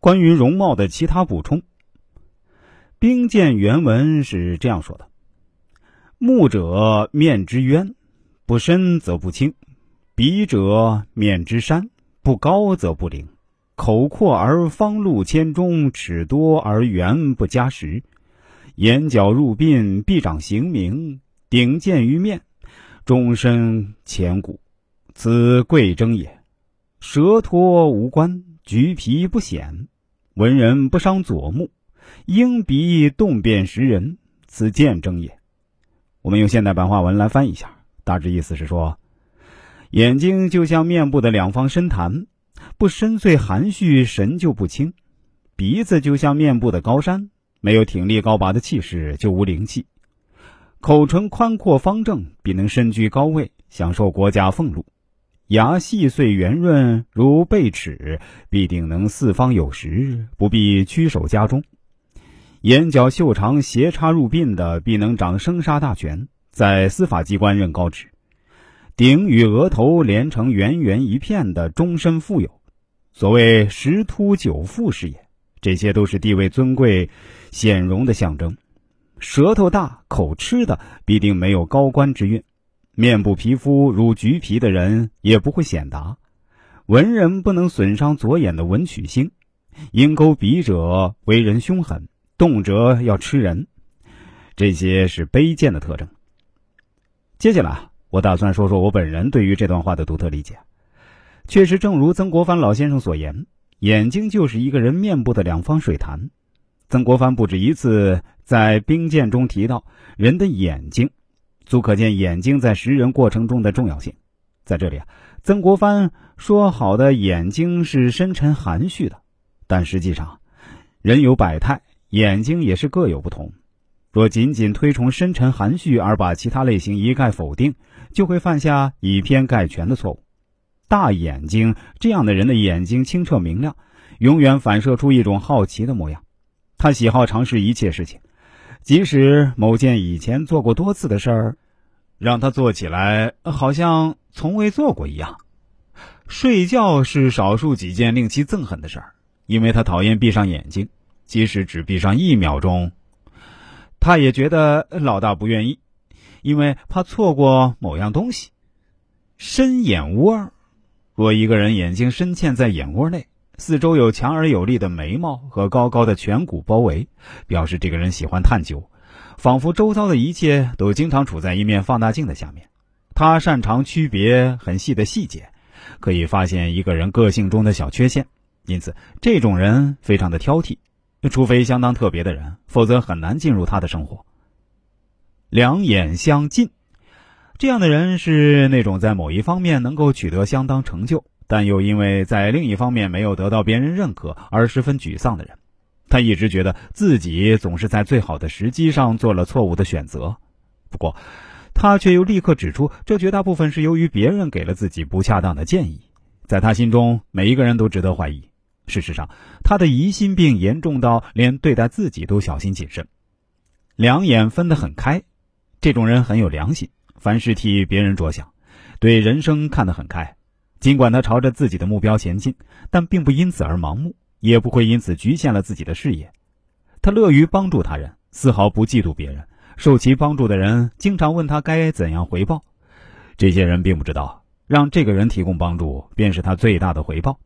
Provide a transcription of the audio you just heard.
关于容貌的其他补充。兵谏原文是这样说的：“目者面之渊，不深则不清；鼻者面之山，不高则不灵。口阔而方露千中，齿多而圆不加实。眼角入鬓，臂长形明，顶见于面，终身前骨，此贵征也。舌脱无关，橘皮不显，文人不伤左目。”鹰鼻动变识人，此见征也。我们用现代白话文来翻译一下，大致意思是说：眼睛就像面部的两方深潭，不深邃含蓄，神就不清；鼻子就像面部的高山，没有挺立高拔的气势，就无灵气；口唇宽阔方正，必能身居高位，享受国家俸禄；牙细碎圆润如贝齿，必定能四方有时，不必屈守家中。眼角袖长斜插入鬓的，必能掌生杀大权，在司法机关任高职；顶与额头连成圆圆一片的，终身富有。所谓十突九富是也。这些都是地位尊贵、显荣的象征。舌头大、口吃的，必定没有高官之运；面部皮肤如橘皮的人，也不会显达。文人不能损伤左眼的文曲星。鹰钩鼻者，为人凶狠。动辄要吃人，这些是卑贱的特征。接下来，我打算说说我本人对于这段话的独特理解。确实，正如曾国藩老先生所言，眼睛就是一个人面部的两方水潭。曾国藩不止一次在兵谏中提到人的眼睛，足可见眼睛在识人过程中的重要性。在这里啊，曾国藩说好的眼睛是深沉含蓄的，但实际上，人有百态。眼睛也是各有不同，若仅仅推崇深沉含蓄而把其他类型一概否定，就会犯下以偏概全的错误。大眼睛这样的人的眼睛清澈明亮，永远反射出一种好奇的模样。他喜好尝试一切事情，即使某件以前做过多次的事儿，让他做起来好像从未做过一样。睡觉是少数几件令其憎恨的事儿，因为他讨厌闭上眼睛。即使只闭上一秒钟，他也觉得老大不愿意，因为怕错过某样东西。深眼窝，若一个人眼睛深嵌在眼窝内，四周有强而有力的眉毛和高高的颧骨包围，表示这个人喜欢探究，仿佛周遭的一切都经常处在一面放大镜的下面。他擅长区别很细的细节，可以发现一个人个性中的小缺陷，因此这种人非常的挑剔。除非相当特别的人，否则很难进入他的生活。两眼相近，这样的人是那种在某一方面能够取得相当成就，但又因为在另一方面没有得到别人认可而十分沮丧的人。他一直觉得自己总是在最好的时机上做了错误的选择，不过他却又立刻指出，这绝大部分是由于别人给了自己不恰当的建议。在他心中，每一个人都值得怀疑。事实上，他的疑心病严重到连对待自己都小心谨慎，两眼分得很开。这种人很有良心，凡事替别人着想，对人生看得很开。尽管他朝着自己的目标前进，但并不因此而盲目，也不会因此局限了自己的事业。他乐于帮助他人，丝毫不嫉妒别人。受其帮助的人经常问他该怎样回报，这些人并不知道，让这个人提供帮助便是他最大的回报。